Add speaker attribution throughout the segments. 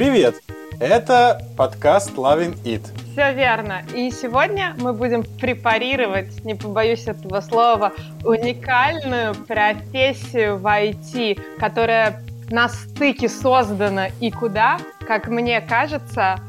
Speaker 1: Привет! Это подкаст Loving It.
Speaker 2: Все верно. И сегодня мы будем препарировать, не побоюсь этого слова, уникальную профессию в IT, которая на стыке создана и куда, как мне кажется,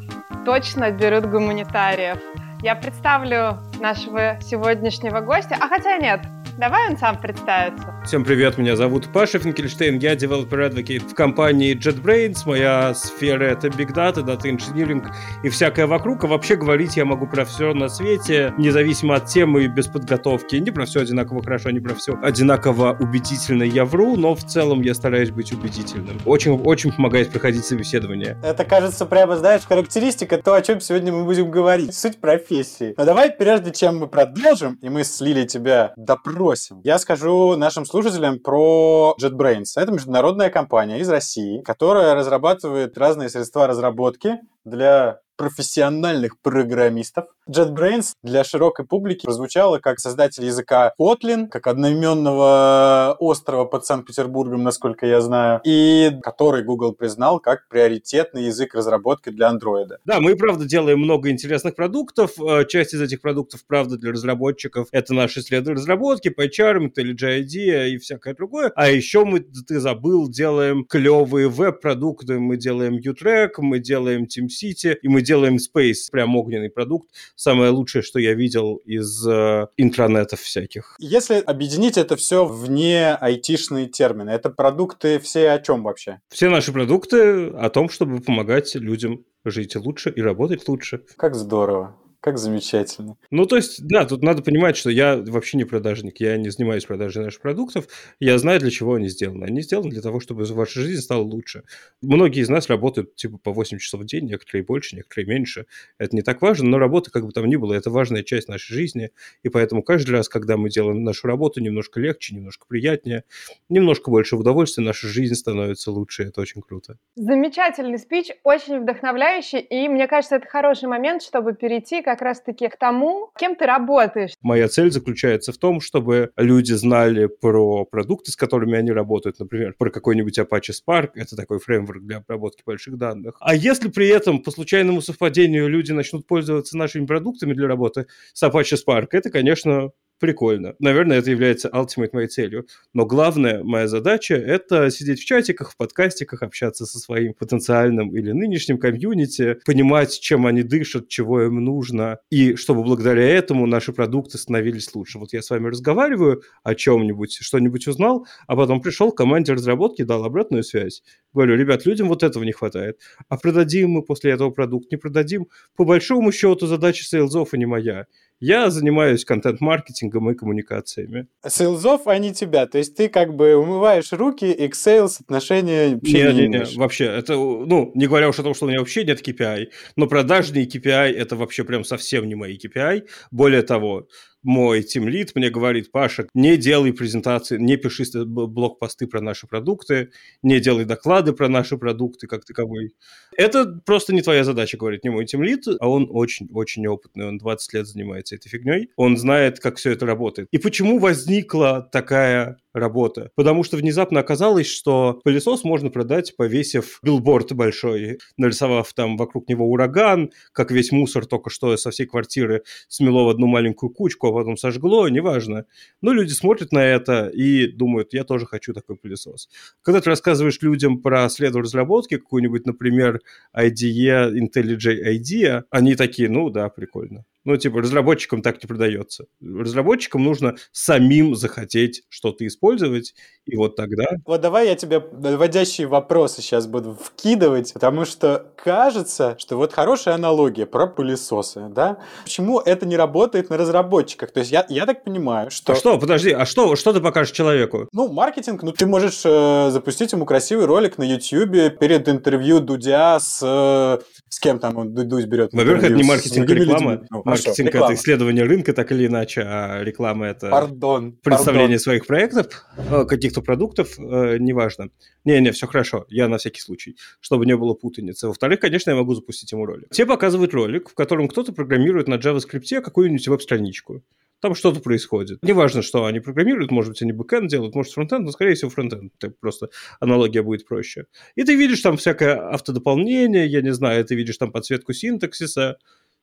Speaker 2: точно берут гуманитариев. Я представлю нашего сегодняшнего гостя, а хотя нет, Давай он сам представится.
Speaker 3: Всем привет, меня зовут Паша Финкельштейн, я Developer Advocate в компании JetBrains. Моя сфера — это Big Data, Data Engineering и всякое вокруг. А вообще говорить я могу про все на свете, независимо от темы и без подготовки. Не про все одинаково хорошо, не про все одинаково убедительно я вру, но в целом я стараюсь быть убедительным. Очень, очень помогает проходить собеседование.
Speaker 1: Это, кажется, прямо, знаешь, характеристика то, о чем сегодня мы будем говорить. Суть профессии. Но давай, прежде чем мы продолжим, и мы слили тебя допрос бросим. Я скажу нашим слушателям про JetBrains. Это международная компания из России, которая разрабатывает разные средства разработки для профессиональных программистов. JetBrains для широкой публики прозвучало как создатель языка Kotlin, как одноименного острова под Санкт-Петербургом, насколько я знаю, и который Google признал как приоритетный язык разработки для андроида.
Speaker 3: Да, мы, правда, делаем много интересных продуктов. Э, часть из этих продуктов, правда, для разработчиков — это наши следы разработки, PyCharm, IntelliJ и всякое другое. А еще мы, ты забыл, делаем клевые веб-продукты. Мы делаем U-Track, мы делаем TeamCity, и мы делаем Space, прям огненный продукт. Самое лучшее, что я видел из э, интранетов всяких.
Speaker 1: Если объединить это все вне айтишные термины, это продукты все о чем вообще?
Speaker 3: Все наши продукты о том, чтобы помогать людям жить лучше и работать лучше.
Speaker 1: Как здорово. Как замечательно.
Speaker 3: Ну, то есть, да, тут надо понимать, что я вообще не продажник, я не занимаюсь продажей наших продуктов, я знаю, для чего они сделаны. Они сделаны для того, чтобы ваша жизнь стала лучше. Многие из нас работают типа по 8 часов в день, некоторые больше, некоторые меньше. Это не так важно, но работа, как бы там ни было, это важная часть нашей жизни, и поэтому каждый раз, когда мы делаем нашу работу немножко легче, немножко приятнее, немножко больше удовольствия, наша жизнь становится лучше, это очень круто.
Speaker 2: Замечательный спич, очень вдохновляющий, и мне кажется, это хороший момент, чтобы перейти как раз-таки к тому, кем ты работаешь.
Speaker 3: Моя цель заключается в том, чтобы люди знали про продукты, с которыми они работают, например, про какой-нибудь Apache Spark, это такой фреймворк для обработки больших данных. А если при этом по случайному совпадению люди начнут пользоваться нашими продуктами для работы с Apache Spark, это, конечно, прикольно. Наверное, это является ultimate моей целью. Но главная моя задача – это сидеть в чатиках, в подкастиках, общаться со своим потенциальным или нынешним комьюнити, понимать, чем они дышат, чего им нужно, и чтобы благодаря этому наши продукты становились лучше. Вот я с вами разговариваю о чем-нибудь, что-нибудь узнал, а потом пришел к команде разработки, дал обратную связь. Говорю, ребят, людям вот этого не хватает. А продадим мы после этого продукт, не продадим? По большому счету задача sales ов, а не моя. Я занимаюсь контент-маркетингом и коммуникациями.
Speaker 1: Sales ов, а не тебя. То есть ты как бы умываешь руки, и к sales отношения вообще не, не, не,
Speaker 3: не Вообще, это, ну, не говоря уж о том, что у меня вообще нет KPI, но продажный KPI – это вообще прям совсем не мои KPI. Более того, мой тимлит мне говорит, Паша, не делай презентации, не пиши блог-посты про наши продукты, не делай доклады про наши продукты как таковой. Это просто не твоя задача, говорит не мой тимлит, а он очень-очень опытный, он 20 лет занимается этой фигней, он знает, как все это работает. И почему возникла такая работа. Потому что внезапно оказалось, что пылесос можно продать, повесив билборд большой, нарисовав там вокруг него ураган, как весь мусор только что со всей квартиры смело в одну маленькую кучку, а потом сожгло, неважно. Но люди смотрят на это и думают, я тоже хочу такой пылесос. Когда ты рассказываешь людям про следу разработки, какую-нибудь, например, IDE, IntelliJ IDEA, они такие, ну да, прикольно. Ну, типа, разработчикам так не продается. Разработчикам нужно самим захотеть что-то использовать, и вот тогда...
Speaker 1: Вот давай я тебе наводящие вопросы сейчас буду вкидывать, потому что кажется, что вот хорошая аналогия про пылесосы, да? Почему это не работает на разработчиках? То есть я, я так понимаю, что...
Speaker 3: А что, подожди, а что, что ты покажешь человеку?
Speaker 1: Ну, маркетинг, ну, ты можешь э, запустить ему красивый ролик на YouTube перед интервью Дудя с... Э, с кем там он Дудь берет?
Speaker 3: Во-первых, это не маркетинг, а реклама. Ну, маркетинг – это исследование рынка, так или иначе, а реклама – это
Speaker 1: пардон,
Speaker 3: представление
Speaker 1: пардон.
Speaker 3: своих проектов, э, каких-то продуктов, э, неважно. Не-не, все хорошо, я на всякий случай, чтобы не было путаницы. Во-вторых, конечно, я могу запустить ему ролик. Те показывают ролик, в котором кто-то программирует на JavaScript какую-нибудь веб-страничку. там что-то происходит. Неважно, что они программируют, может быть, они бэкэнд делают, может, фронтенд, но, скорее всего, фронтенд. Так просто аналогия будет проще. И ты видишь там всякое автодополнение, я не знаю, ты видишь там подсветку синтаксиса,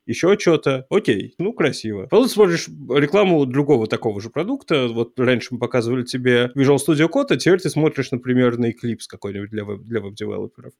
Speaker 3: еще что-то. Окей, ну, красиво. Потом смотришь рекламу другого такого же продукта. Вот раньше мы показывали тебе Visual Studio Code, а теперь ты смотришь, например, на Eclipse какой-нибудь для, веб- для веб-девелоперов.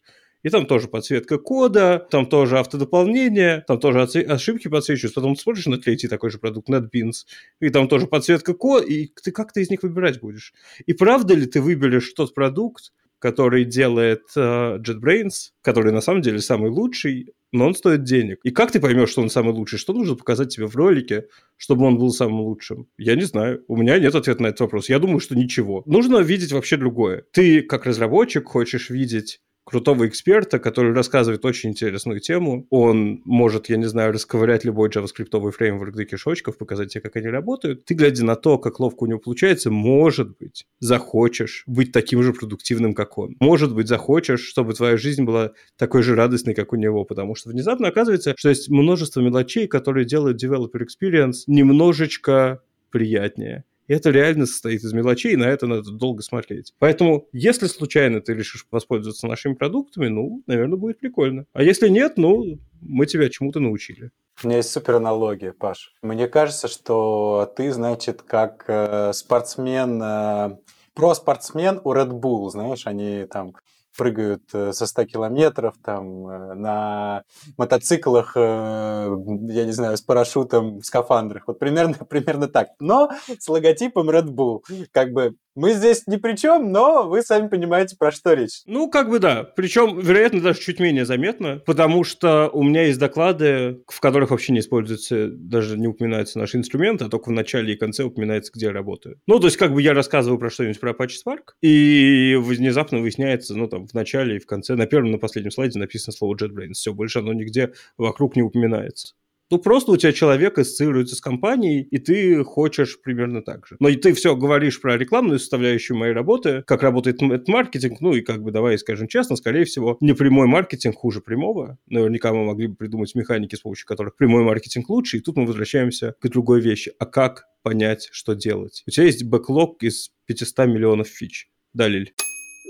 Speaker 3: И там тоже подсветка кода, там тоже автодополнение, там тоже ошибки подсвечиваются. Потом смотришь на третий такой же продукт, NetBeans, и там тоже подсветка кода, и ты как ты из них выбирать будешь? И правда ли ты выберешь тот продукт, который делает uh, JetBrains, который на самом деле самый лучший, но он стоит денег. И как ты поймешь, что он самый лучший? Что нужно показать тебе в ролике, чтобы он был самым лучшим? Я не знаю. У меня нет ответа на этот вопрос. Я думаю, что ничего. Нужно видеть вообще другое. Ты, как разработчик, хочешь видеть крутого эксперта, который рассказывает очень интересную тему. Он может, я не знаю, расковырять любой JavaScript фреймворк до кишочков, показать тебе, как они работают. Ты, глядя на то, как ловко у него получается, может быть, захочешь быть таким же продуктивным, как он. Может быть, захочешь, чтобы твоя жизнь была такой же радостной, как у него, потому что внезапно оказывается, что есть множество мелочей, которые делают developer experience немножечко приятнее. И это реально состоит из мелочей, и на это надо долго смотреть. Поэтому, если случайно ты решишь воспользоваться нашими продуктами, ну, наверное, будет прикольно. А если нет, ну, мы тебя чему-то научили.
Speaker 1: У меня есть супер аналогия, Паш. Мне кажется, что ты, значит, как э, спортсмен, э, про-спортсмен у Red Bull, знаешь, они там прыгают э, со 100 километров, там, э, на мотоциклах, э, я не знаю, с парашютом, в скафандрах. Вот примерно, примерно так. Но с логотипом Red Bull. Как бы мы здесь ни при чем, но вы сами понимаете, про что речь.
Speaker 3: Ну, как бы да. Причем, вероятно, даже чуть менее заметно, потому что у меня есть доклады, в которых вообще не используется, даже не упоминаются наши инструменты, а только в начале и конце упоминается, где я работаю. Ну, то есть, как бы я рассказываю про что-нибудь про Apache Spark, и внезапно выясняется, ну, там, в начале и в конце, на первом, на последнем слайде написано слово JetBrains. Все, больше оно нигде вокруг не упоминается. Ну, просто у тебя человек ассоциируется с компанией, и ты хочешь примерно так же. Но и ты все говоришь про рекламную составляющую моей работы, как работает этот маркетинг, ну и как бы, давай скажем честно, скорее всего, не прямой маркетинг хуже прямого. Наверняка мы могли бы придумать механики, с помощью которых прямой маркетинг лучше, и тут мы возвращаемся к другой вещи. А как понять, что делать? У тебя есть бэклог из 500 миллионов фич. Да, Лиль?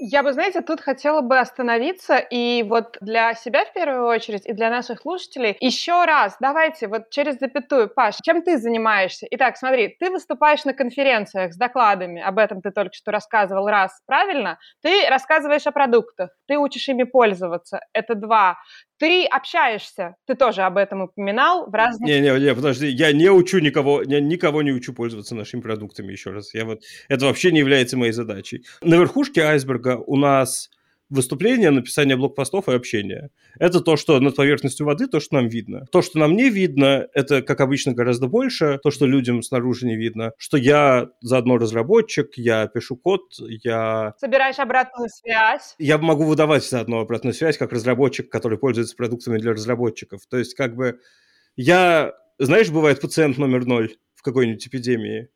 Speaker 2: Я бы, знаете, тут хотела бы остановиться и вот для себя в первую очередь и для наших слушателей еще раз давайте вот через запятую, Паш, чем ты занимаешься? Итак, смотри, ты выступаешь на конференциях с докладами, об этом ты только что рассказывал раз, правильно? Ты рассказываешь о продуктах, ты учишь ими пользоваться, это два. Ты общаешься, ты тоже об этом упоминал в разных...
Speaker 3: Не-не-не, подожди, я не учу никого, я никого не учу пользоваться нашими продуктами, еще раз. Я вот, это вообще не является моей задачей. На верхушке айсберга у нас выступления, написание блокпостов и общение. Это то, что над поверхностью воды, то, что нам видно. То, что нам не видно, это, как обычно, гораздо больше. То, что людям снаружи не видно. Что я заодно разработчик, я пишу код, я...
Speaker 2: Собираешь обратную связь.
Speaker 3: Я могу выдавать заодно обратную связь, как разработчик, который пользуется продуктами для разработчиков. То есть, как бы, я... Знаешь, бывает пациент номер ноль в какой-нибудь эпидемии,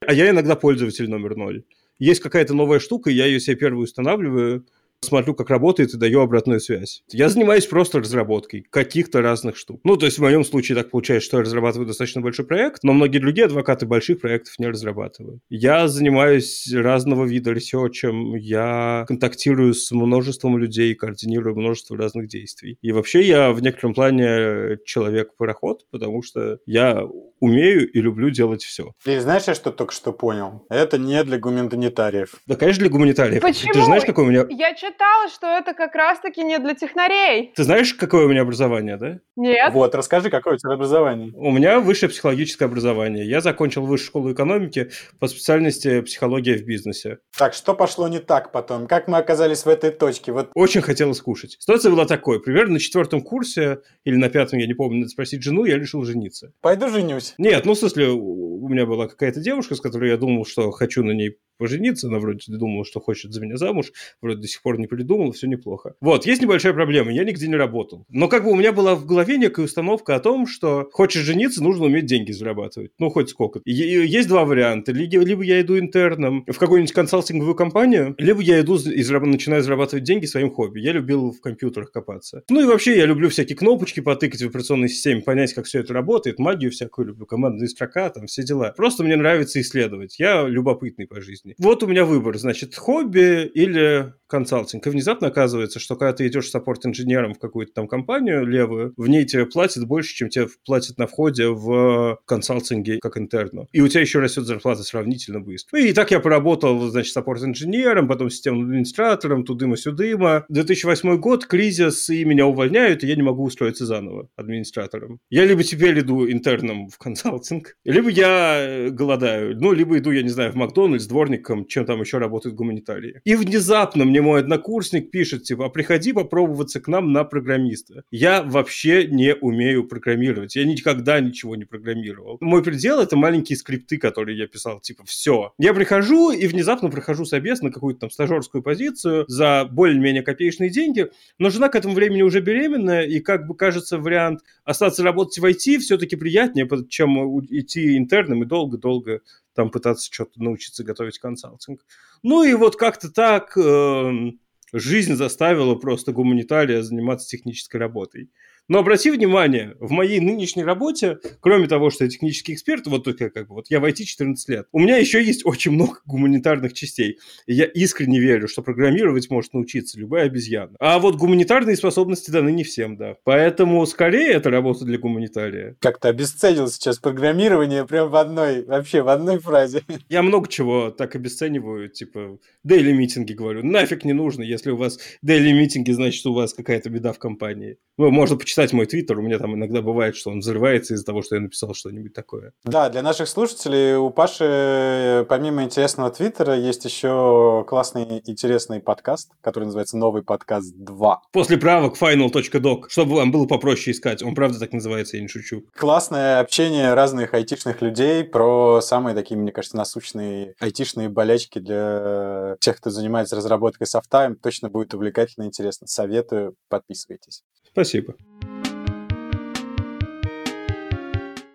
Speaker 3: а я иногда пользователь номер ноль. Есть какая-то новая штука, я ее себе первую устанавливаю, смотрю, как работает и даю обратную связь. Я занимаюсь просто разработкой каких-то разных штук. Ну, то есть в моем случае так получается, что я разрабатываю достаточно большой проект, но многие другие адвокаты больших проектов не разрабатывают. Я занимаюсь разного вида ресерчем, я контактирую с множеством людей, координирую множество разных действий. И вообще я в некотором плане человек-пароход, потому что я умею и люблю делать все.
Speaker 1: И знаешь, я что только что понял? Это не для гуманитариев.
Speaker 3: Да, конечно, для гуманитариев.
Speaker 2: Почему?
Speaker 3: Ты же знаешь, какой у меня...
Speaker 2: Я читала, что это как раз-таки не для технарей.
Speaker 3: Ты знаешь, какое у меня образование, да?
Speaker 2: Нет.
Speaker 1: Вот, расскажи, какое у тебя образование.
Speaker 3: У меня высшее психологическое образование. Я закончил высшую школу экономики по специальности психология в бизнесе.
Speaker 1: Так, что пошло не так потом? Как мы оказались в этой точке? Вот
Speaker 3: Очень хотелось кушать. Ситуация была такой. Примерно на четвертом курсе или на пятом, я не помню, надо спросить жену, я решил жениться.
Speaker 1: пойду женюсь.
Speaker 3: Нет, ну, в смысле, у меня была какая-то девушка, с которой я думал, что хочу на ней пожениться, она вроде думала, что хочет за меня замуж, вроде до сих пор не придумала, все неплохо. Вот, есть небольшая проблема, я нигде не работал. Но как бы у меня была в голове некая установка о том, что хочешь жениться, нужно уметь деньги зарабатывать. Ну, хоть сколько. Есть два варианта. Либо я иду интерном в какую-нибудь консалтинговую компанию, либо я иду и начинаю зарабатывать деньги своим хобби. Я любил в компьютерах копаться. Ну и вообще я люблю всякие кнопочки потыкать в операционной системе, понять, как все это работает, магию всякую люблю, командные строка, там все дела. Просто мне нравится исследовать. Я любопытный по жизни. Вот у меня выбор, значит, хобби или консалтинг. И внезапно оказывается, что когда ты идешь саппорт-инженером в какую-то там компанию левую, в ней тебе платят больше, чем тебе платят на входе в консалтинге как интерну. И у тебя еще растет зарплата сравнительно быстро. И так я поработал, значит, саппорт-инженером, потом системным администратором, тудыма-сюдыма. 2008 год, кризис, и меня увольняют, и я не могу устроиться заново администратором. Я либо теперь иду интерном в консалтинг, либо я голодаю, ну, либо иду, я не знаю, в Макдональдс, дворником, чем там еще работают гуманитарии. И внезапно мне мой однокурсник пишет, типа, а приходи попробоваться к нам на программиста. Я вообще не умею программировать. Я никогда ничего не программировал. Мой предел — это маленькие скрипты, которые я писал. Типа, все. Я прихожу и внезапно прохожу собес на какую-то там стажерскую позицию за более-менее копеечные деньги, но жена к этому времени уже беременная, и как бы кажется вариант остаться работать в IT все-таки приятнее, чем идти интерном и долго-долго там пытаться что-то научиться готовить консалтинг. Ну и вот как-то так э, жизнь заставила просто гуманитария заниматься технической работой. Но обрати внимание, в моей нынешней работе, кроме того, что я технический эксперт, вот только как бы, вот я в IT 14 лет, у меня еще есть очень много гуманитарных частей. И я искренне верю, что программировать может научиться любая обезьяна. А вот гуманитарные способности даны не всем, да. Поэтому скорее это работа для гуманитария.
Speaker 1: Как-то обесценил сейчас программирование прям в одной, вообще в одной фразе.
Speaker 3: Я много чего так обесцениваю, типа, дейли митинги говорю, нафиг не нужно, если у вас дейли митинги, значит, у вас какая-то беда в компании. Ну, можно почитать почитать мой твиттер, у меня там иногда бывает, что он взрывается из-за того, что я написал что-нибудь такое.
Speaker 1: Да, для наших слушателей у Паши помимо интересного твиттера есть еще классный интересный подкаст, который называется «Новый подкаст 2».
Speaker 3: После правок final.doc, чтобы вам было попроще искать. Он правда так называется, я не шучу.
Speaker 1: Классное общение разных айтишных людей про самые такие, мне кажется, насущные айтишные болячки для тех, кто занимается разработкой софта. Точно будет увлекательно и интересно. Советую, подписывайтесь.
Speaker 3: Спасибо.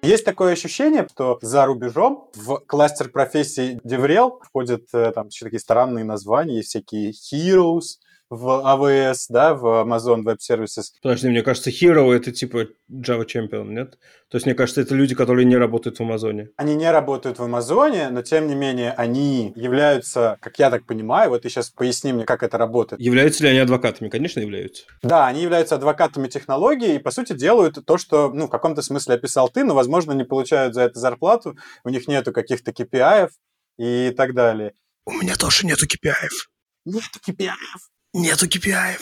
Speaker 1: Есть такое ощущение, что за рубежом в кластер профессий DevRel входят э, там такие странные названия, всякие Heroes, в AWS, да, в Amazon Web Services.
Speaker 3: Подожди, мне кажется, Hero это типа Java Champion, нет? То есть, мне кажется, это люди, которые не работают в Амазоне.
Speaker 1: Они не работают в Амазоне, но тем не менее они являются, как я так понимаю, вот ты сейчас поясни мне, как это работает.
Speaker 3: Являются ли они адвокатами? Конечно, являются.
Speaker 1: Да, они являются адвокатами технологии и, по сути, делают то, что, ну, в каком-то смысле описал ты, но, возможно, не получают за это зарплату, у них нету каких-то KPI и так далее.
Speaker 3: У меня тоже нету KPI.
Speaker 1: Нету KPI.
Speaker 3: Нету KPI.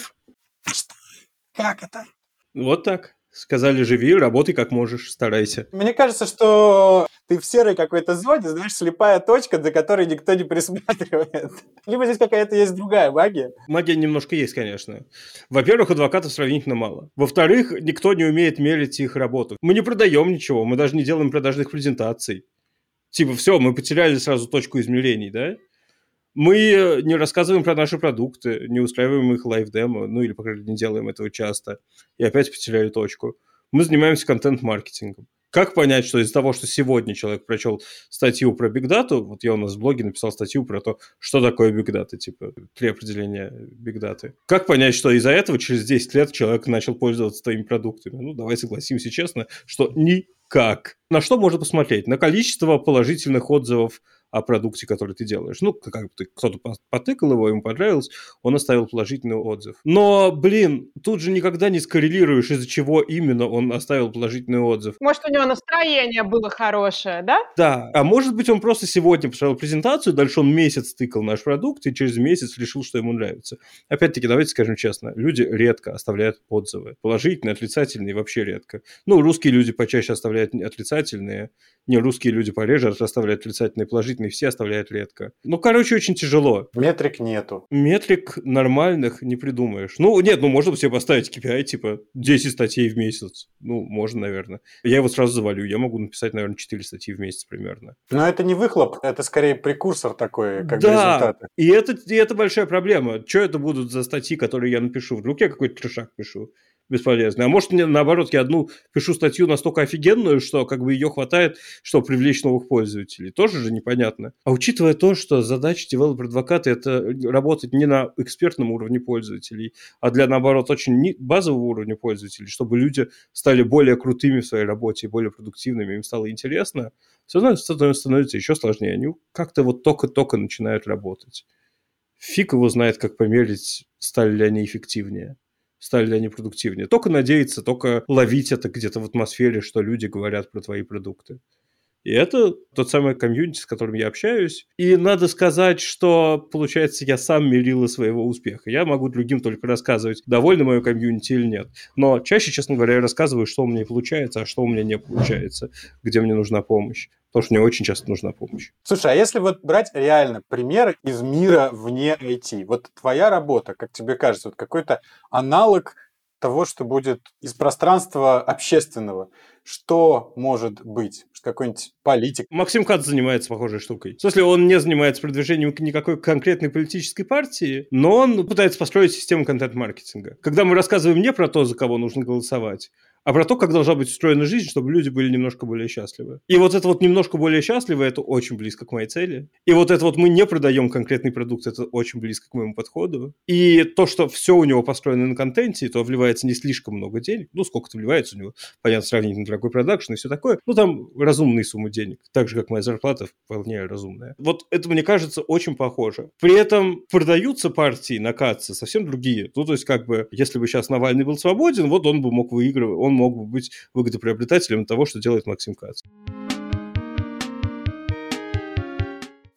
Speaker 1: Как это?
Speaker 3: Вот так. Сказали, живи, работай как можешь, старайся.
Speaker 1: Мне кажется, что ты в серой какой-то зоне, знаешь, слепая точка, за которой никто не присматривает. Либо здесь какая-то есть другая магия.
Speaker 3: Магия немножко есть, конечно. Во-первых, адвокатов сравнительно мало. Во-вторых, никто не умеет мерить их работу. Мы не продаем ничего, мы даже не делаем продажных презентаций. Типа, все, мы потеряли сразу точку измерений, да? Мы э, не рассказываем про наши продукты, не устраиваем их live demo, ну или, по крайней мере, не делаем этого часто. И опять потеряли точку. Мы занимаемся контент-маркетингом. Как понять, что из-за того, что сегодня человек прочел статью про Data, вот я у нас в блоге написал статью про то, что такое Data, типа три определения Data. Как понять, что из-за этого через 10 лет человек начал пользоваться твоими продуктами? Ну, давай согласимся честно, что никак. На что можно посмотреть? На количество положительных отзывов о продукте, который ты делаешь. Ну, как бы кто-то потыкал его, ему понравилось, он оставил положительный отзыв. Но, блин, тут же никогда не скоррелируешь, из-за чего именно он оставил положительный отзыв.
Speaker 2: Может, у него настроение было хорошее, да?
Speaker 3: Да. А может быть, он просто сегодня поставил презентацию, дальше он месяц тыкал наш продукт, и через месяц решил, что ему нравится. Опять-таки, давайте скажем честно, люди редко оставляют отзывы. Положительные, отрицательные, вообще редко. Ну, русские люди почаще оставляют отрицательные, Не русские люди пореже оставляют отрицательные, положительные, все оставляют редко. Ну, короче, очень тяжело.
Speaker 1: Метрик нету.
Speaker 3: Метрик нормальных не придумаешь. Ну, нет, ну, можно себе поставить KPI, типа, 10 статей в месяц. Ну, можно, наверное. Я его сразу завалю. Я могу написать, наверное, 4 статьи в месяц примерно.
Speaker 1: Но это не выхлоп, это скорее прекурсор такой, как да, результаты.
Speaker 3: и это, и это большая проблема. Что это будут за статьи, которые я напишу? Вдруг я какой-то трешак пишу? Бесполезный. А может, мне, наоборот, я одну пишу статью настолько офигенную, что как бы ее хватает, чтобы привлечь новых пользователей. Тоже же непонятно. А учитывая то, что задача девелопер-адвоката – это работать не на экспертном уровне пользователей, а для, наоборот, очень базового уровня пользователей, чтобы люди стали более крутыми в своей работе, более продуктивными, им стало интересно, все равно становится еще сложнее. Они как-то вот только-только начинают работать. Фиг его знает, как померить, стали ли они эффективнее стали ли они продуктивнее. Только надеяться, только ловить это где-то в атмосфере, что люди говорят про твои продукты. И это тот самый комьюнити, с которым я общаюсь. И надо сказать, что, получается, я сам мерила своего успеха. Я могу другим только рассказывать, довольны мое комьюнити или нет. Но чаще, честно говоря, я рассказываю, что у меня получается, а что у меня не получается, где мне нужна помощь. Потому что мне очень часто нужна помощь.
Speaker 1: Слушай, а если вот брать реально примеры из мира вне IT, вот твоя работа, как тебе кажется, вот какой-то аналог того, что будет из пространства общественного что может быть? Какой-нибудь политик?
Speaker 3: Максим Кац занимается похожей штукой. В смысле, он не занимается продвижением никакой конкретной политической партии, но он пытается построить систему контент-маркетинга. Когда мы рассказываем не про то, за кого нужно голосовать, а про то, как должна быть устроена жизнь, чтобы люди были немножко более счастливы. И вот это вот немножко более счастливы, это очень близко к моей цели. И вот это вот мы не продаем конкретный продукт, это очень близко к моему подходу. И то, что все у него построено на контенте, то вливается не слишком много денег. Ну, сколько-то вливается у него, понятно, сравнительно дорогой продакшн и все такое. Ну, там разумные суммы денег. Так же, как моя зарплата вполне разумная. Вот это, мне кажется, очень похоже. При этом продаются партии на Катце совсем другие. Ну, то есть, как бы, если бы сейчас Навальный был свободен, вот он бы мог выигрывать, он мог бы быть выгодоприобретателем того, что делает Максим Кац.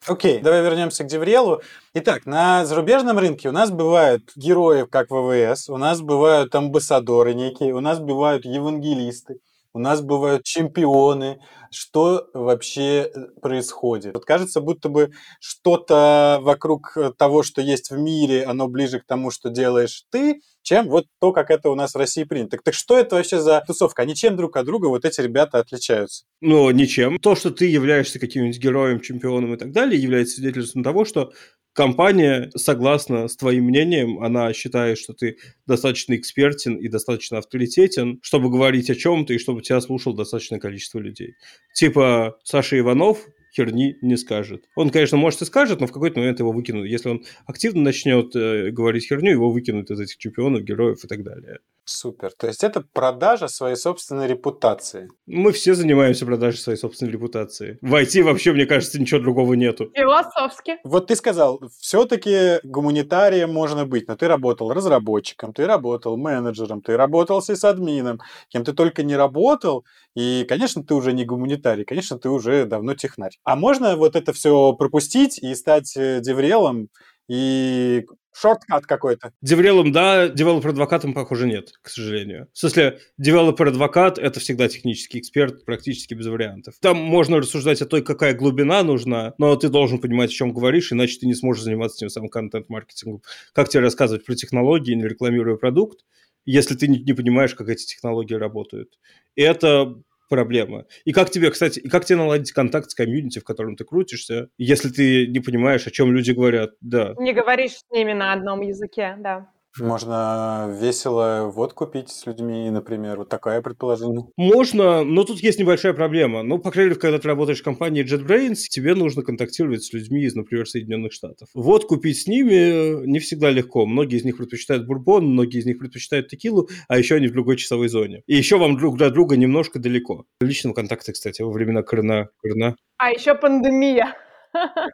Speaker 1: Окей, okay, давай вернемся к Деврелу. Итак, на зарубежном рынке у нас бывают герои, как ВВС, у нас бывают амбассадоры некие, у нас бывают евангелисты, у нас бывают чемпионы, что вообще э, происходит. Вот кажется, будто бы что-то вокруг э, того, что есть в мире, оно ближе к тому, что делаешь ты, чем вот то, как это у нас в России принято. Так, так что это вообще за тусовка? Они чем друг от друга вот эти ребята отличаются?
Speaker 3: Ну, ничем. То, что ты являешься каким-нибудь героем, чемпионом и так далее, является свидетельством того, что компания, согласно с твоим мнением, она считает, что ты достаточно экспертен и достаточно авторитетен, чтобы говорить о чем-то и чтобы тебя слушал достаточное количество людей. Типа Саша Иванов херни не скажет. Он, конечно, может и скажет, но в какой-то момент его выкинут. Если он активно начнет э, говорить херню, его выкинут из этих чемпионов, героев и так далее.
Speaker 1: Супер. То есть это продажа своей собственной репутации.
Speaker 3: Мы все занимаемся продажей своей собственной репутации. В IT вообще, мне кажется, ничего другого нету.
Speaker 2: Философски.
Speaker 1: Вот ты сказал, все-таки гуманитарием можно быть, но ты работал разработчиком, ты работал менеджером, ты работал сисадмином, кем ты только не работал, и, конечно, ты уже не гуманитарий, конечно, ты уже давно технарь. А можно вот это все пропустить и стать э, devrel ом и shortcut какой-то.
Speaker 3: Devrel ом, да, developer advocate ом, похоже, нет, к сожалению. В смысле, developer advocate – это всегда технический эксперт, практически без вариантов. Там можно рассуждать о той, какая глубина нужна, но ты должен понимать, о чем говоришь, иначе ты не сможешь заниматься тем самым контент-маркетингом. Как тебе рассказывать про технологии, не рекламируя продукт, если ты не, понимаешь, как эти технологии работают. И это проблема. И как тебе, кстати, и как тебе наладить контакт с комьюнити, в котором ты крутишься, если ты не понимаешь, о чем люди говорят, да.
Speaker 2: Не говоришь с ними на одном языке, да.
Speaker 1: Можно весело водку пить с людьми, например. Вот такое предположение.
Speaker 3: Можно, но тут есть небольшая проблема. Ну, по крайней мере, когда ты работаешь в компании JetBrains, тебе нужно контактировать с людьми из, например, Соединенных Штатов. Вот купить с ними не всегда легко. Многие из них предпочитают бурбон, многие из них предпочитают текилу, а еще они в другой часовой зоне. И еще вам друг до друга немножко далеко. Личного контакта, кстати, во времена Крына. Крына.
Speaker 2: А еще пандемия.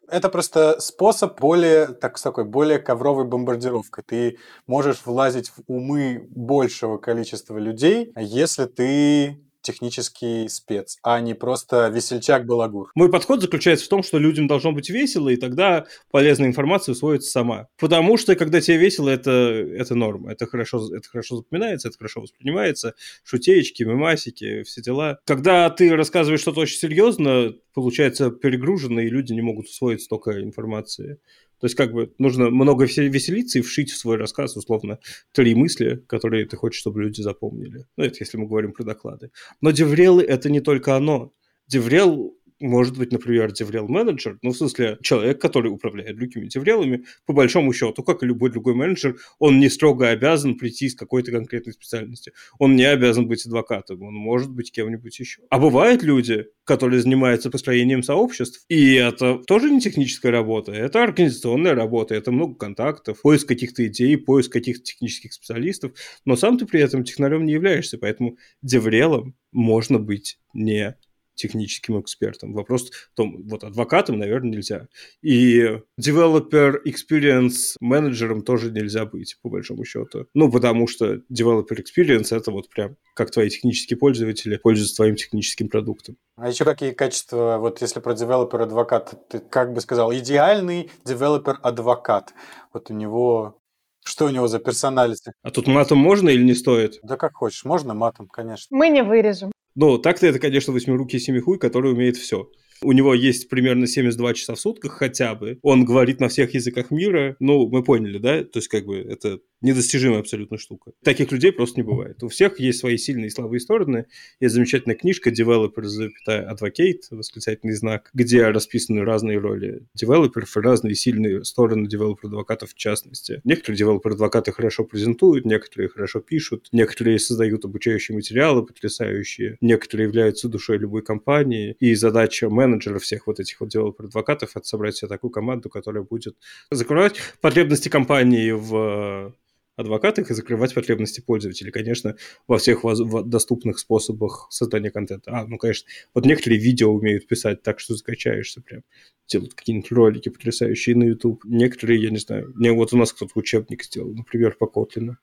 Speaker 1: Это просто способ более, так, такой, более ковровой бомбардировкой. Ты можешь влазить в умы большего количества людей, если ты технический спец, а не просто весельчак-балагур.
Speaker 3: Мой подход заключается в том, что людям должно быть весело, и тогда полезная информация усвоится сама. Потому что, когда тебе весело, это, это норма. Это хорошо, это хорошо запоминается, это хорошо воспринимается. Шутеечки, мемасики, все дела. Когда ты рассказываешь что-то очень серьезно, получается перегружено, и люди не могут усвоить столько информации. То есть как бы нужно много веселиться и вшить в свой рассказ, условно, три мысли, которые ты хочешь, чтобы люди запомнили. Ну, это если мы говорим про доклады. Но деврелы – это не только оно. Деврел может быть, например, деврел-менеджер, ну, в смысле, человек, который управляет другими деврелами, по большому счету, как и любой другой менеджер, он не строго обязан прийти с какой-то конкретной специальности. Он не обязан быть адвокатом, он может быть кем-нибудь еще. А бывают люди, которые занимаются построением сообществ, и это тоже не техническая работа, это организационная работа, это много контактов, поиск каких-то идей, поиск каких-то технических специалистов, но сам ты при этом технарем не являешься, поэтому деврелом можно быть не техническим экспертом. Вопрос в том, вот адвокатом, наверное, нельзя. И developer experience менеджером тоже нельзя быть, по большому счету. Ну, потому что developer experience это вот прям как твои технические пользователи пользуются твоим техническим продуктом.
Speaker 1: А еще какие качества, вот если про developer адвокат, ты как бы сказал, идеальный developer адвокат. Вот у него что у него за персоналити?
Speaker 3: А тут матом можно или не стоит?
Speaker 1: Да как хочешь, можно матом, конечно.
Speaker 2: Мы не вырежем.
Speaker 3: Ну, так-то это, конечно, восьмирукий семихуй, который умеет все. У него есть примерно 72 часа в сутках хотя бы. Он говорит на всех языках мира. Ну, мы поняли, да? То есть, как бы, это недостижимая абсолютно штука. Таких людей просто не бывает. У всех есть свои сильные и слабые стороны. Есть замечательная книжка Developer, Advocate, восклицательный знак, где расписаны разные роли девелоперов и разные сильные стороны developer advocate ов в частности. Некоторые developer advocate ы хорошо презентуют, некоторые хорошо пишут, некоторые создают обучающие материалы потрясающие, некоторые являются душой любой компании. И задача менеджера всех вот этих вот developer advocate ов это собрать себе такую команду, которая будет закрывать потребности компании в advocate ах и закрывать потребности пользователей, конечно, во всех доступных способах создания контента. А, ну, конечно, вот некоторые видео умеют писать так, что закачаешься прям, делают какие-нибудь ролики потрясающие на YouTube. Некоторые, я не знаю, не, вот у нас кто-то учебник сделал, например, по Kotlin.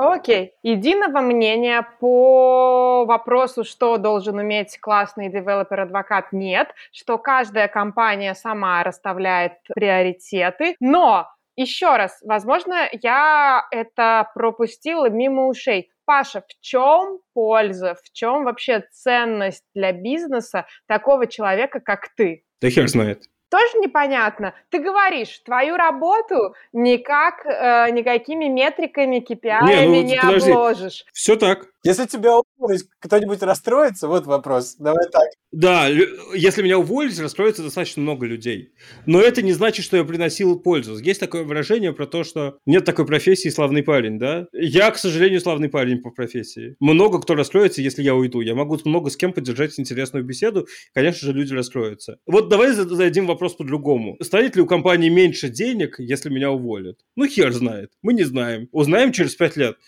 Speaker 2: Окей. Единого мнения по вопросу, что должен уметь классный developer advocate, нет, что каждая компания сама расставляет приоритеты, но еще раз, возможно, я это пропустила мимо ушей. Паша, в чем польза, в чем вообще ценность для бизнеса такого человека, как ты?
Speaker 3: Да хер знает
Speaker 2: тоже непонятно. Ты говоришь, твою работу никак, э, никакими метриками, KPI не, ну, не обложишь.
Speaker 3: Все так.
Speaker 1: Если тебя уволить, кто-нибудь расстроится? Вот вопрос. Давай так.
Speaker 3: Да, если меня уволить, расстроится достаточно много людей. Но это не значит, что я приносил пользу. Есть такое выражение про то, что нет такой профессии славный парень, да? Я, к сожалению, славный парень по профессии. Много кто расстроится, если я уйду. Я могу много с кем поддержать интересную беседу. Конечно же, люди расстроятся. Вот давай зададим вопрос по-другому. Станет ли у компании меньше денег, если меня уволят? Ну, хер знает. Мы не знаем. Узнаем через пять лет.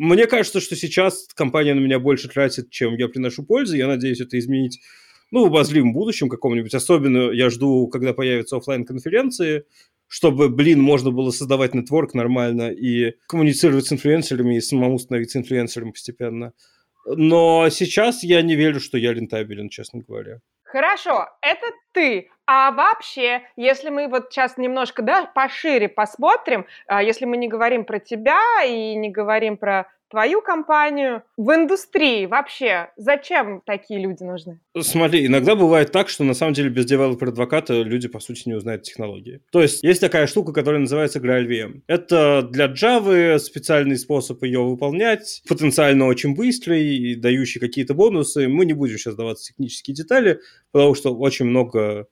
Speaker 3: Мне кажется, что сейчас компания на меня больше тратит, чем я приношу пользы. Я надеюсь это изменить ну, в обозримом будущем каком-нибудь. Особенно я жду, когда появятся офлайн конференции чтобы, блин, можно было создавать нетворк нормально и коммуницировать с инфлюенсерами и самому становиться инфлюенсером постепенно. Но сейчас я не верю, что я рентабелен, честно говоря.
Speaker 2: Хорошо, это ты. А вообще, если мы вот сейчас немножко да, пошире посмотрим, а, если мы не говорим про тебя и не говорим про твою компанию в индустрии вообще зачем такие люди нужны?
Speaker 3: Смотри, иногда бывает так, что на самом деле без девелопер-адвоката люди, по сути, не узнают технологии. То есть есть такая штука, которая называется GraalVM. Это для Java специальный способ ее выполнять, потенциально очень быстрый и дающий какие-то бонусы. Мы не будем сейчас вдаваться в технические детали, потому что очень много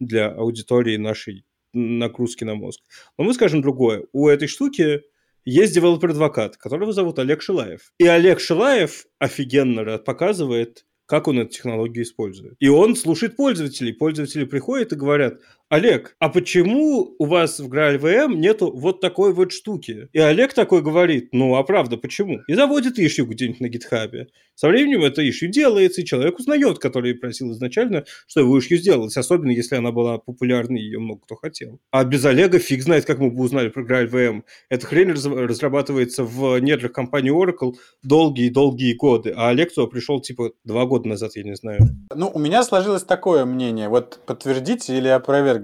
Speaker 3: для аудитории нашей нагрузки на мозг. Но мы скажем другое. У этой штуки есть девелопер-адвокат, которого зовут Олег Шилаев. И Олег Шилаев офигенно показывает, как он эту технологию использует. И он слушает пользователей. Пользователи приходят и говорят, Олег, а почему у вас в Graal VM нету вот такой вот штуки? И Олег такой говорит, ну а правда, почему? И заводит ишью где-нибудь на гитхабе. Со временем это ишью делается, и человек узнает, который просил изначально, что его ишью сделалось, особенно если она была популярной, ее много кто хотел. А без Олега фиг знает, как мы бы узнали про Graal VM. Эта хрень разрабатывается в недрах компании Oracle долгие-долгие годы, а Олег туда пришел типа два года назад, я не знаю.
Speaker 1: Ну, у меня сложилось такое мнение, вот подтвердите или опровергните.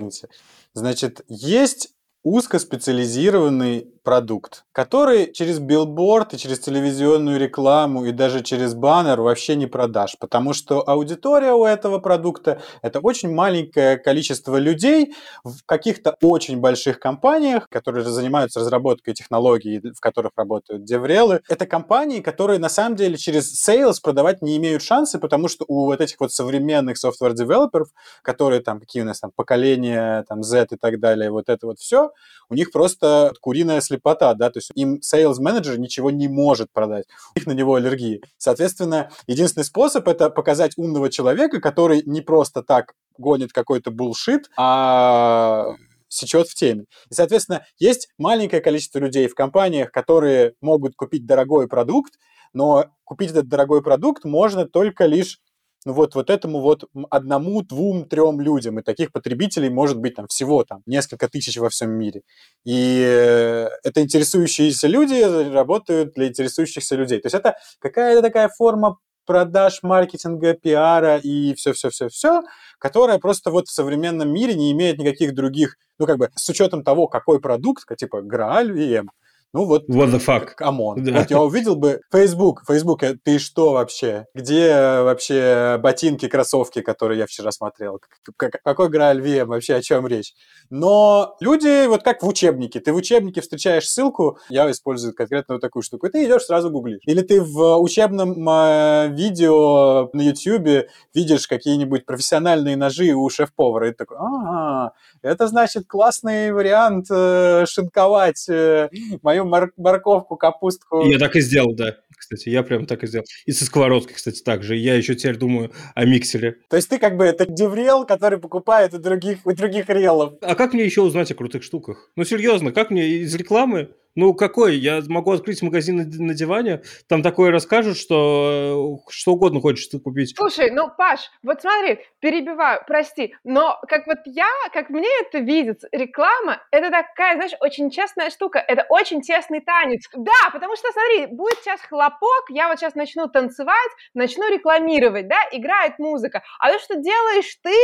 Speaker 1: Значит, есть узкоспециализированный продукт, который через билборд и через телевизионную рекламу и даже через баннер вообще не продашь, потому что аудитория у этого продукта – это очень маленькое количество людей в каких-то очень больших компаниях, которые занимаются разработкой технологий, в которых работают деврелы. Это компании, которые на самом деле через sales продавать не имеют шансы, потому что у вот этих вот современных software-девелоперов, которые там, какие у нас там поколения, там Z и так далее, вот это вот все, у них просто куриная слепота, да, то есть им sales менеджер ничего не может продать, у них на него аллергии. Соответственно, единственный способ это показать умного человека, который не просто так гонит какой-то булшит, а сечет в теме. И, соответственно, есть маленькое количество людей в компаниях, которые могут купить дорогой продукт, но купить этот дорогой продукт можно только лишь ну вот, вот этому вот одному, двум, трем людям. И таких потребителей может быть там всего там несколько тысяч во всем мире. И э, это интересующиеся люди работают для интересующихся людей. То есть это какая-то такая форма продаж, маркетинга, пиара и все-все-все-все, которая просто вот в современном мире не имеет никаких других, ну как бы с учетом того, какой продукт, типа GraalVM, ну вот,
Speaker 3: What the fuck?
Speaker 1: come on. Да. Вот я увидел бы Facebook, Facebook, э, ты что вообще? Где э, вообще ботинки, кроссовки, которые я вчера смотрел? Какой Грааль VM? Вообще о чем речь? Но люди, вот как в учебнике. Ты в учебнике встречаешь ссылку, я использую конкретно вот такую штуку, и ты идешь сразу гуглить. Или ты в учебном э, видео на YouTube видишь какие-нибудь профессиональные ножи у шеф-повара, и ты такой, а, это значит классный вариант э, шинковать э, мою мор- морковку, капустку.
Speaker 3: Я так и сделал, да кстати. Я прям так и сделал. И со сковородкой, кстати, так же. Я еще теперь думаю о миксере.
Speaker 1: То есть ты как бы это деврел, который покупает у других, у других релов.
Speaker 3: А как мне еще узнать о крутых штуках? Ну, серьезно, как мне из рекламы ну, какой? Я могу открыть магазин на, на диване, там такое расскажут, что э, что угодно хочешь ты купить.
Speaker 2: Слушай, ну, Паш, вот смотри, перебиваю, прости, но как вот я, как мне это видится, реклама, это такая, знаешь, очень честная штука, это очень тесный танец. Да, потому что, смотри, будет сейчас хлопок, я вот сейчас начну танцевать, начну рекламировать, да, играет музыка, а то, что делаешь ты,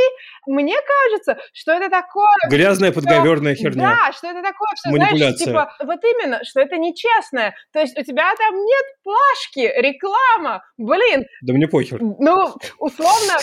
Speaker 2: мне кажется, что это такое...
Speaker 3: Грязная подговерная херня.
Speaker 2: Да, что это такое, что, знаешь, типа, вот именно именно, что это нечестное. То есть у тебя там нет плашки, реклама, блин.
Speaker 3: Да мне похер.
Speaker 2: Ну, условно.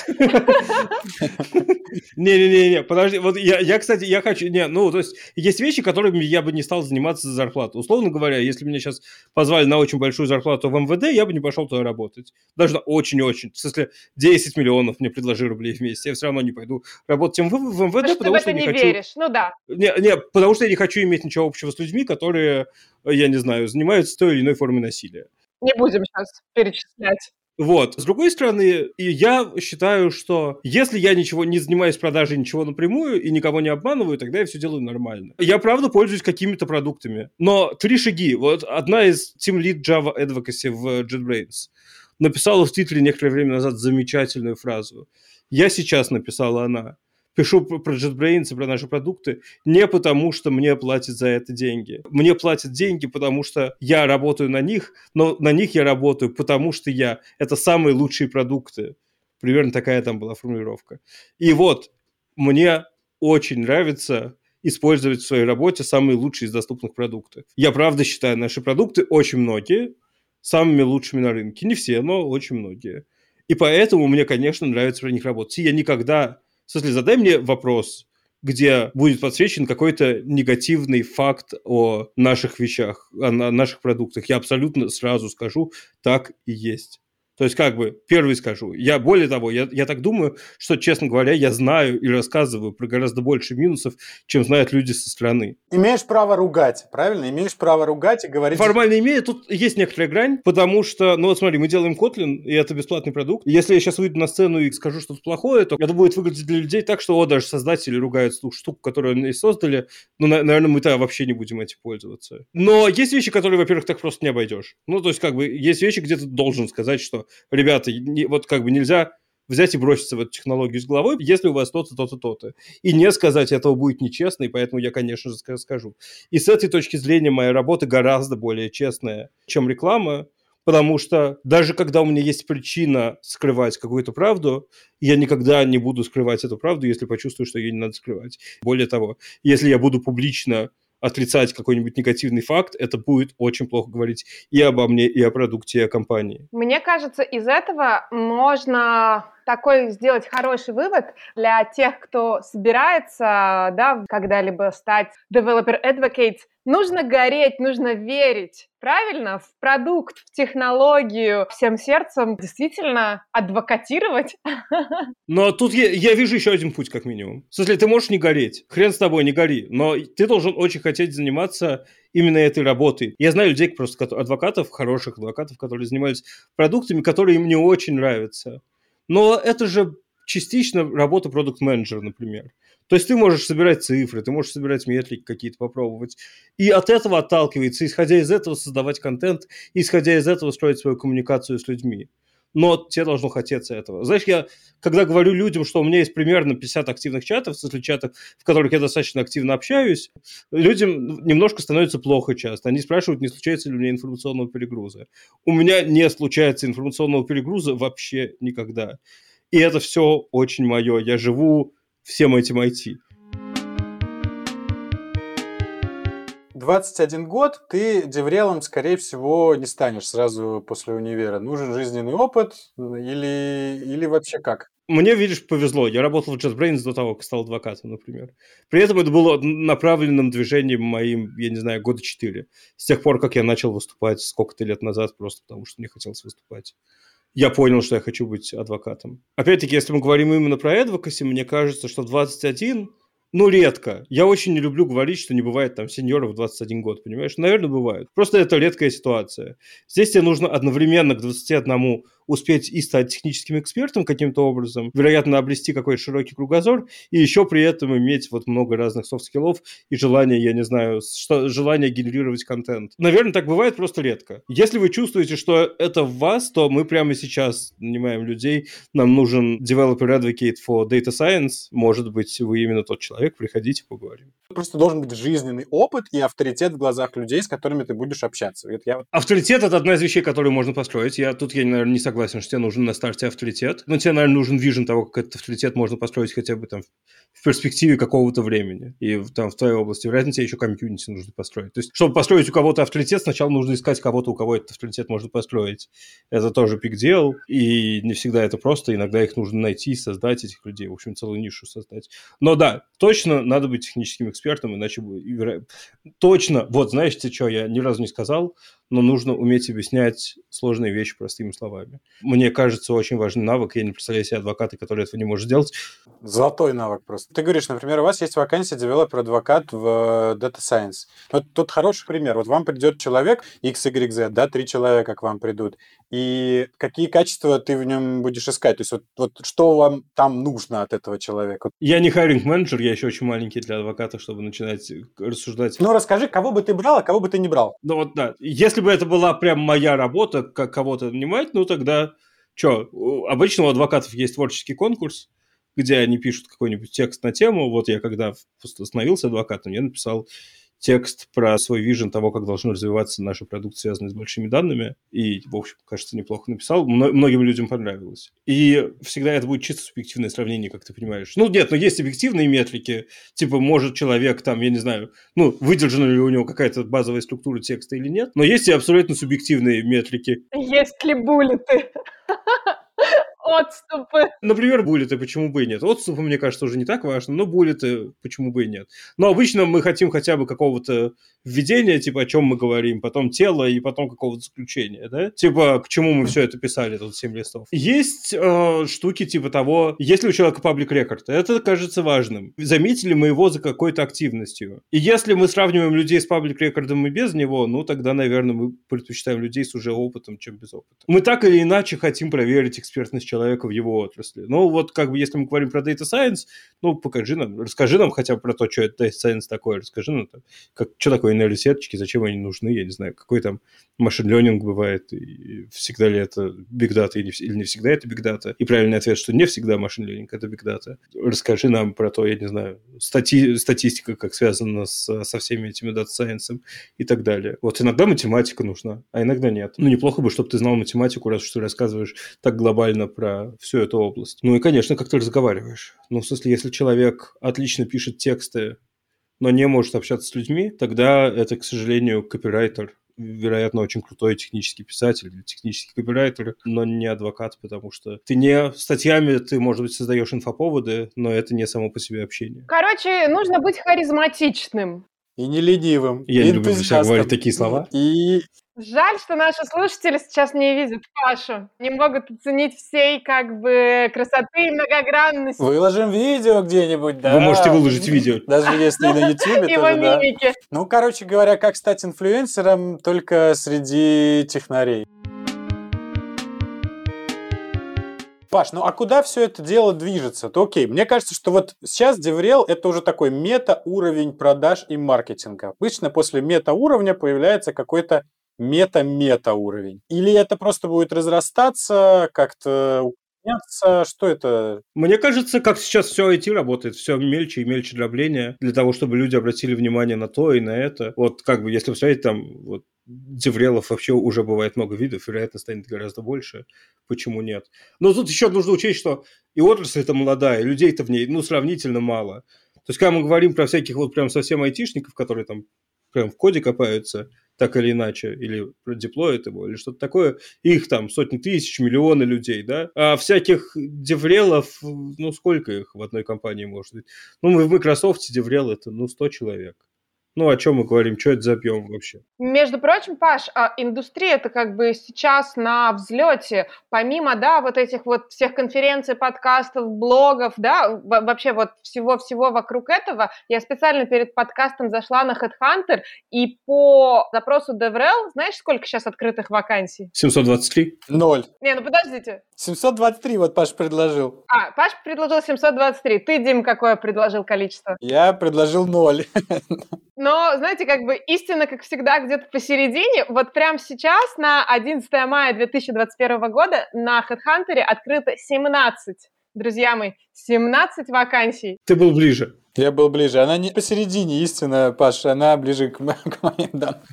Speaker 3: Не-не-не, подожди, вот я, кстати, я хочу, не, ну, то есть есть вещи, которыми я бы не стал заниматься за зарплату. Условно говоря, если меня сейчас позвали на очень большую зарплату в МВД, я бы не пошел туда работать. Даже на очень-очень. В смысле, 10 миллионов мне предложили рублей в месяц, я все равно не пойду работать в, в МВД,
Speaker 2: потому, что, я не, не хочу... веришь, ну да.
Speaker 3: Не, не, потому что я не хочу иметь ничего общего с людьми, которые я не знаю, занимаются той или иной формой насилия.
Speaker 2: Не будем сейчас перечислять.
Speaker 3: Вот. С другой стороны, я считаю, что если я ничего не занимаюсь продажей ничего напрямую и никого не обманываю, тогда я все делаю нормально. Я правда пользуюсь какими-то продуктами. Но три шаги. Вот одна из Team Lead Java Advocacy в JetBrains написала в Твиттере некоторое время назад замечательную фразу. Я сейчас написала она пишу про JetBrains и про наши продукты не потому, что мне платят за это деньги. Мне платят деньги, потому что я работаю на них, но на них я работаю, потому что я. Это самые лучшие продукты. Примерно такая там была формулировка. И вот, мне очень нравится использовать в своей работе самые лучшие из доступных продуктов. Я правда считаю наши продукты очень многие самыми лучшими на рынке. Не все, но очень многие. И поэтому мне, конечно, нравится про них работать. И я никогда в смысле, задай мне вопрос, где будет подсвечен какой-то негативный факт о наших вещах, о наших продуктах. Я абсолютно сразу скажу, так и есть. То есть, как бы, первый скажу. Я, более того, я, я так думаю, что, честно говоря, я знаю и рассказываю про гораздо больше минусов, чем знают люди со стороны.
Speaker 1: Имеешь право ругать, правильно? Имеешь право ругать и говорить...
Speaker 3: Формально имею. Тут есть некоторая грань, потому что, ну вот смотри, мы делаем Kotlin, и это бесплатный продукт. Если я сейчас выйду на сцену и скажу что-то плохое, то это будет выглядеть для людей так, что, о, даже создатели ругают ту штуку, которую они создали. Ну, на, наверное, мы тогда вообще не будем этим пользоваться. Но есть вещи, которые, во-первых, так просто не обойдешь. Ну, то есть, как бы, есть вещи, где ты должен сказать, что ребята, не, вот как бы нельзя взять и броситься в эту технологию с головой, если у вас то-то, то-то, то-то. И не сказать этого будет нечестно, и поэтому я, конечно же, скажу. И с этой точки зрения моя работа гораздо более честная, чем реклама, потому что даже когда у меня есть причина скрывать какую-то правду, я никогда не буду скрывать эту правду, если почувствую, что ее не надо скрывать. Более того, если я буду публично отрицать какой-нибудь негативный факт, это будет очень плохо говорить и обо мне, и о продукте, и о компании.
Speaker 2: Мне кажется, из этого можно такой сделать хороший вывод для тех, кто собирается да, когда-либо стать developer advocate. Нужно гореть, нужно верить, правильно, в продукт, в технологию, всем сердцем действительно адвокатировать.
Speaker 3: Но тут я, я вижу еще один путь, как минимум. В смысле, ты можешь не гореть, хрен с тобой, не гори, но ты должен очень хотеть заниматься именно этой работой. Я знаю людей, просто адвокатов, хороших адвокатов, которые занимались продуктами, которые им не очень нравятся. Но это же частично работа продукт-менеджера, например. То есть ты можешь собирать цифры, ты можешь собирать метрики какие-то попробовать. И от этого отталкиваться, исходя из этого создавать контент, исходя из этого строить свою коммуникацию с людьми но тебе должно хотеться этого. Знаешь, я, когда говорю людям, что у меня есть примерно 50 активных чатов, в чатов, в которых я достаточно активно общаюсь, людям немножко становится плохо часто. Они спрашивают, не случается ли у меня информационного перегруза. У меня не случается информационного перегруза вообще никогда. И это все очень мое. Я живу всем этим IT.
Speaker 1: 21 год, ты деврелом, скорее всего, не станешь сразу после универа. Нужен жизненный опыт или, или вообще как?
Speaker 3: Мне, видишь, повезло. Я работал в JetBrains до того, как стал адвокатом, например. При этом это было направленным движением моим, я не знаю, года четыре. С тех пор, как я начал выступать сколько-то лет назад, просто потому что мне хотелось выступать. Я понял, что я хочу быть адвокатом. Опять-таки, если мы говорим именно про advocacy, мне кажется, что в 21 ну, редко. Я очень не люблю говорить, что не бывает там сеньоров 21 год, понимаешь? Наверное, бывает. Просто это редкая ситуация. Здесь тебе нужно одновременно к 21 успеть и стать техническим экспертом каким-то образом, вероятно, обрести какой-то широкий кругозор, и еще при этом иметь вот много разных soft skill ов и желание, я не знаю, что, желание генерировать контент. Наверное, так бывает просто редко. Если вы чувствуете, что это в вас, то мы прямо сейчас нанимаем людей, нам нужен developer advocate for data science, может быть, вы именно тот человек, приходите, поговорим.
Speaker 1: Просто должен быть жизненный опыт и авторитет в глазах людей, с которыми ты будешь общаться. Это я...
Speaker 3: Авторитет – это одна из вещей, которые можно построить. Я тут, я, наверное, не согласен согласен, что тебе нужен на старте авторитет. Но тебе, наверное, нужен вижен того, как этот авторитет можно построить хотя бы там в перспективе какого-то времени. И там в твоей области. Вероятно, тебе еще комьюнити нужно построить. То есть, чтобы построить у кого-то авторитет, сначала нужно искать кого-то, у кого этот авторитет можно построить. Это тоже big deal. И не всегда это просто. Иногда их нужно найти, создать этих людей. В общем, целую нишу создать. Но да, точно надо быть техническим экспертом, иначе бы... Точно, вот знаете, что я ни разу не сказал, но нужно уметь объяснять сложные вещи простыми словами. Мне кажется, очень важный навык. Я не представляю себе адвоката, который этого не может сделать.
Speaker 1: Золотой навык просто. Ты говоришь, например, у вас есть вакансия девелопер-адвокат в э, Data Science. Вот тут хороший пример. Вот вам придет человек, X, Y, Z, да, три человека к вам придут. И какие качества ты в нем будешь искать? То есть вот, вот что вам там нужно от этого человека?
Speaker 3: Я не hiring-менеджер, я еще очень маленький для адвоката, чтобы начинать рассуждать.
Speaker 1: Ну, расскажи, кого бы ты брал, а кого бы ты не брал?
Speaker 3: Ну вот да. Если бы это была прям моя работа, как кого-то нанимать, ну тогда что, обычно у адвокатов есть творческий конкурс, где они пишут какой-нибудь текст на тему. Вот я когда становился адвокатом, я написал текст про свой вижен того, как должны развиваться наши продукты, связанные с большими данными. И, в общем, кажется, неплохо написал. Многим людям понравилось. И всегда это будет чисто субъективное сравнение, как ты понимаешь. Ну, нет, но есть объективные метрики. Типа, может человек там, я не знаю, ну, выдержана ли у него какая-то базовая структура текста или нет. Но есть и абсолютно субъективные метрики.
Speaker 2: Есть ли буллеты? Отступы.
Speaker 3: Например, буллеты, почему бы и нет. Отступы, мне кажется, уже не так важно, но буллеты, почему бы и нет. Но обычно мы хотим хотя бы какого-то введения, типа, о чем мы говорим, потом тело и потом какого-то заключения, да? Типа, к чему мы все это писали, тут 7 листов. Есть э, штуки типа того, есть ли у человека паблик рекорд. Это кажется важным. Заметили мы его за какой-то активностью. И если мы сравниваем людей с паблик рекордом и без него, ну, тогда, наверное, мы предпочитаем людей с уже опытом, чем без опыта. Мы так или иначе хотим проверить экспертность человека в его отрасли. Ну, вот как бы, если мы говорим про Data Science, ну, покажи нам, расскажи нам хотя бы про то, что это Data Science такое, расскажи нам, как, что такое нейросеточки, зачем они нужны, я не знаю, какой там машин ленинг бывает, и всегда ли это big data или, или не всегда это big data. И правильный ответ, что не всегда машин ленинг это big data. Расскажи нам про то, я не знаю, стати статистика, как связана с, со всеми этими data science и так далее. Вот иногда математика нужна, а иногда нет. Ну, неплохо бы, чтобы ты знал математику, раз что рассказываешь так глобально про всю эту область. Ну и, конечно, как ты разговариваешь. Ну, в смысле, если человек отлично пишет тексты, но не может общаться с людьми, тогда это, к сожалению, копирайтер, вероятно, очень крутой технический писатель или технический копирайтер, но не адвокат, потому что ты не статьями, ты, может быть, создаешь инфоповоды, но это не само по себе общение.
Speaker 2: Короче, нужно быть харизматичным.
Speaker 1: И не ленивым.
Speaker 3: Я не люблю говорить такие слова.
Speaker 1: И
Speaker 2: Жаль, что наши слушатели сейчас не видят Пашу, не могут оценить всей как бы красоты и многогранности.
Speaker 1: Выложим видео где-нибудь, да.
Speaker 3: Вы можете выложить видео.
Speaker 1: Даже если на YouTube
Speaker 2: Его
Speaker 1: тоже, да.
Speaker 2: мимики.
Speaker 1: Ну, короче говоря, как стать инфлюенсером только среди технарей. Паш, ну а куда все это дело движется? То окей, мне кажется, что вот сейчас Деврел это уже такой мета-уровень продаж и маркетинга. Обычно после мета-уровня появляется какой-то мета-мета уровень. Или это просто будет разрастаться, как-то укрепняться? Что это?
Speaker 3: Мне кажется, как сейчас все IT работает, все мельче и мельче дробления, для того, чтобы люди обратили внимание на то и на это. Вот как бы, если посмотреть, там вот Деврелов вообще уже бывает много видов, вероятно, станет гораздо больше. Почему нет? Но тут еще нужно учесть, что и отрасль это молодая, людей-то в ней, ну, сравнительно мало. То есть, когда мы говорим про всяких вот прям совсем айтишников, которые там прям в коде копаются, так или иначе, или деплоят его, или что-то такое, их там сотни тысяч, миллионы людей, да, а всяких деврелов, ну, сколько их в одной компании может быть? Ну, в Microsoft деврел это, ну, 100 человек. Ну, о чем мы говорим? Что это за объем вообще?
Speaker 2: Между прочим, Паш, а индустрия это как бы сейчас на взлете. Помимо, да, вот этих вот всех конференций, подкастов, блогов, да, вообще вот всего-всего вокруг этого, я специально перед подкастом зашла на HeadHunter, и по запросу DevRel, знаешь, сколько сейчас открытых вакансий?
Speaker 3: 723?
Speaker 1: Ноль.
Speaker 2: Не, ну подождите.
Speaker 1: 723 вот Паш предложил.
Speaker 2: А, Паш предложил 723. Ты, Дим, какое предложил количество?
Speaker 1: Я предложил ноль.
Speaker 2: Но, знаете, как бы истина, как всегда, где-то посередине. Вот прямо сейчас, на 11 мая 2021 года, на HeadHunter открыто 17, друзья мои, 17 вакансий.
Speaker 3: Ты был ближе.
Speaker 1: Я был ближе. Она не посередине, истина, Паша, она ближе к, к моим данным.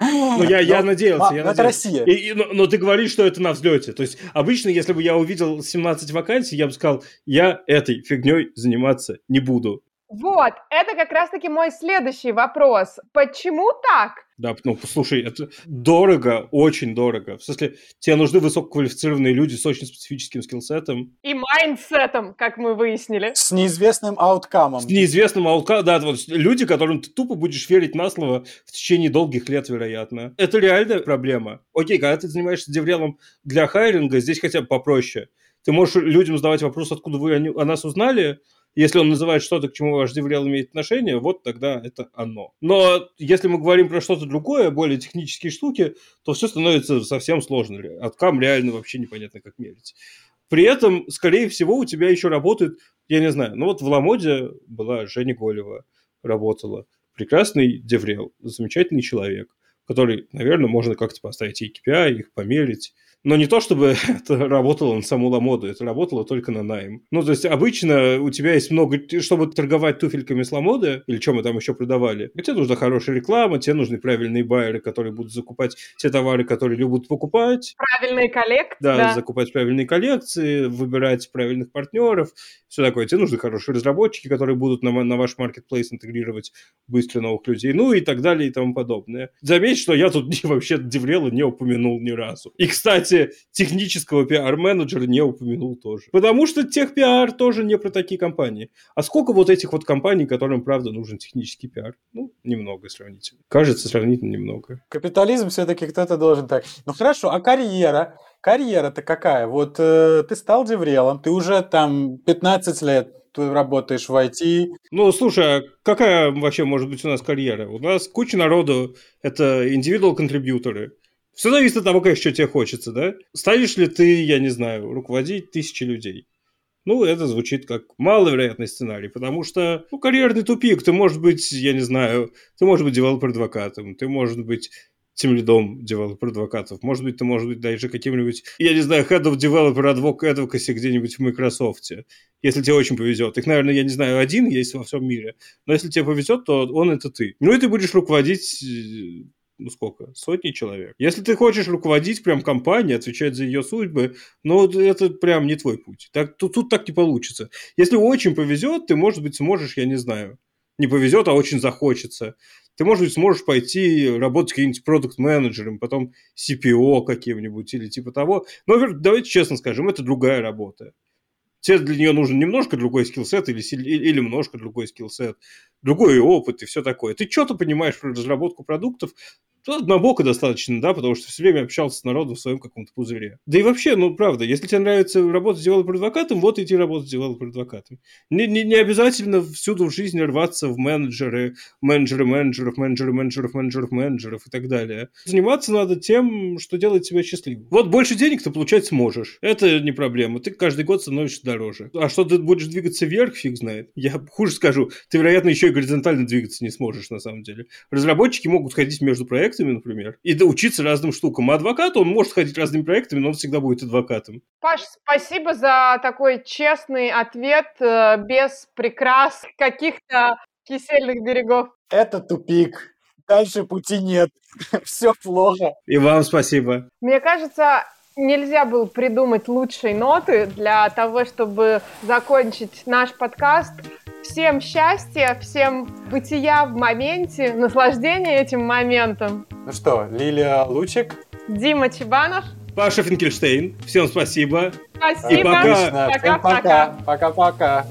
Speaker 3: Ну, я, я надеялся. Я
Speaker 1: это
Speaker 3: надеялся.
Speaker 1: Россия.
Speaker 3: И, и, но, но ты говоришь, что это на взлете. То есть, обычно, если бы я увидел 17 вакансий, я бы сказал, я этой фигней заниматься не буду.
Speaker 2: Вот, это как раз-таки мой следующий вопрос. Почему так?
Speaker 3: Да, ну, послушай, это дорого, очень дорого. В смысле, тебе нужны высококвалифицированные люди с очень специфическим скиллсетом.
Speaker 2: И mindset ом, как мы выяснили.
Speaker 1: С неизвестным outcome ом.
Speaker 3: С неизвестным outcome ом, да, вот люди, которым ты тупо будешь верить на слово в течение долгих лет, вероятно. Это реальная проблема. Окей, когда ты занимаешься DevRel ом для hiring а, здесь хотя бы попроще. Ты можешь людям задавать вопрос, откуда вы о нас узнали, если он называет что-то, к чему DevRel имеет отношение, вот тогда это оно. Но если мы говорим про что-то другое, более технические штуки, то все становится совсем сложно. Откам реально вообще непонятно, как мерить. При этом, скорее всего, у тебя еще работает, я не знаю, ну вот в Ламоде была Женя Голева, работала. Прекрасный деврел, замечательный человек, который, наверное, можно как-то поставить и KPI, их померить, но не то, чтобы это работало на саму ламоду, это работало только на найм. Ну, то есть обычно у тебя есть много... Чтобы торговать туфельками с ламоды, или что мы там еще продавали, тебе нужна хорошая реклама, тебе нужны правильные байеры, которые будут закупать те товары, которые будут покупать.
Speaker 2: Правильные коллекции.
Speaker 3: Да, да, закупать правильные коллекции, выбирать правильных партнеров, все такое. Тебе нужны хорошие разработчики, которые будут на, на ваш маркетплейс интегрировать быстро новых людей, ну и так далее и тому подобное. Заметь, что я тут вообще Деврела не упомянул ни разу. И, кстати, кстати, технического пиар-менеджера не упомянул тоже. Потому что тех-пиар тоже не про такие компании. А сколько вот этих вот компаний, которым, правда, нужен технический пиар? Ну, немного сравнительно. Кажется, сравнительно немного.
Speaker 1: Капитализм все-таки кто-то должен так. Ну хорошо, а карьера? Карьера-то какая? Вот э, ты стал деврелом, ты уже там 15 лет ты работаешь в IT.
Speaker 3: Ну, слушай, а какая вообще может быть у нас карьера? У нас куча народу, это индивидуал контрибьюторы. Все зависит от того, конечно, что тебе хочется, да? Станешь ли ты, я не знаю, руководить тысячи людей? Ну, это звучит как маловероятный сценарий, потому что, ну, карьерный тупик. Ты, может быть, я не знаю, ты можешь быть девелопер-адвокатом, ты, может быть, team lead ом девелопер-адвокатов. Может быть, ты, может быть, даже каким-нибудь, я не знаю, head of developer advocacy где-нибудь в Microsoft. Если тебе очень повезет. Их, наверное, я не знаю, один есть во всем мире. Но если тебе повезет, то он это ты. Ну и ты будешь руководить э, ну сколько, сотни человек. Если ты хочешь руководить прям компанией, отвечать за ее судьбы, ну это прям не твой путь. Так, тут, тут так не получится. Если очень повезет, ты, может быть, сможешь, я не знаю, не повезет, а очень захочется. Ты, может быть, сможешь пойти работать каким-нибудь продукт-менеджером, потом CPO каким-нибудь или типа того. Но давайте честно скажем, это другая работа. Тебе для нее нужен немножко другой skill set или, или немножко другой skill set, другой опыт и все такое. Ты что-то понимаешь про разработку продуктов, однобоко достаточно, да, потому что все время общался с народом в своем каком-то пузыре. Да и вообще, ну, правда, если тебе нравится работать девелопер-адвокатом, вот иди работать девелопер-адвокатом. Не, не, не обязательно всюду в жизни рваться в менеджеры, менеджеры менеджеров, менеджеры менеджеров, менеджеров менеджеров и так далее. Заниматься надо тем, что делает тебя счастливым. Вот больше денег ты получать сможешь. Это не проблема. Ты каждый год становишься дороже. А что ты будешь двигаться вверх, фиг знает. Я хуже скажу, ты, вероятно, еще и горизонтально двигаться не сможешь, на самом деле. Разработчики могут ходить между проектами, проектами, например, и доучиться разным штукам. А адвокат, он может ходить разными проектами, но он всегда будет адвокатом.
Speaker 2: Паш, спасибо за такой честный ответ, э, без прикрас каких-то кисельных берегов.
Speaker 1: Это тупик. Дальше пути нет. Все плохо.
Speaker 3: И вам спасибо.
Speaker 2: Мне кажется, нельзя было придумать лучшей ноты для того, чтобы закончить наш подкаст. Всем счастья, всем бытия в моменте, наслаждения этим моментом.
Speaker 1: Ну что, Лилия Лучик.
Speaker 2: Дима Чебанов.
Speaker 3: Паша Финкельштейн. Всем спасибо.
Speaker 2: Спасибо. И пока.
Speaker 1: Пока-пока. Пока-пока.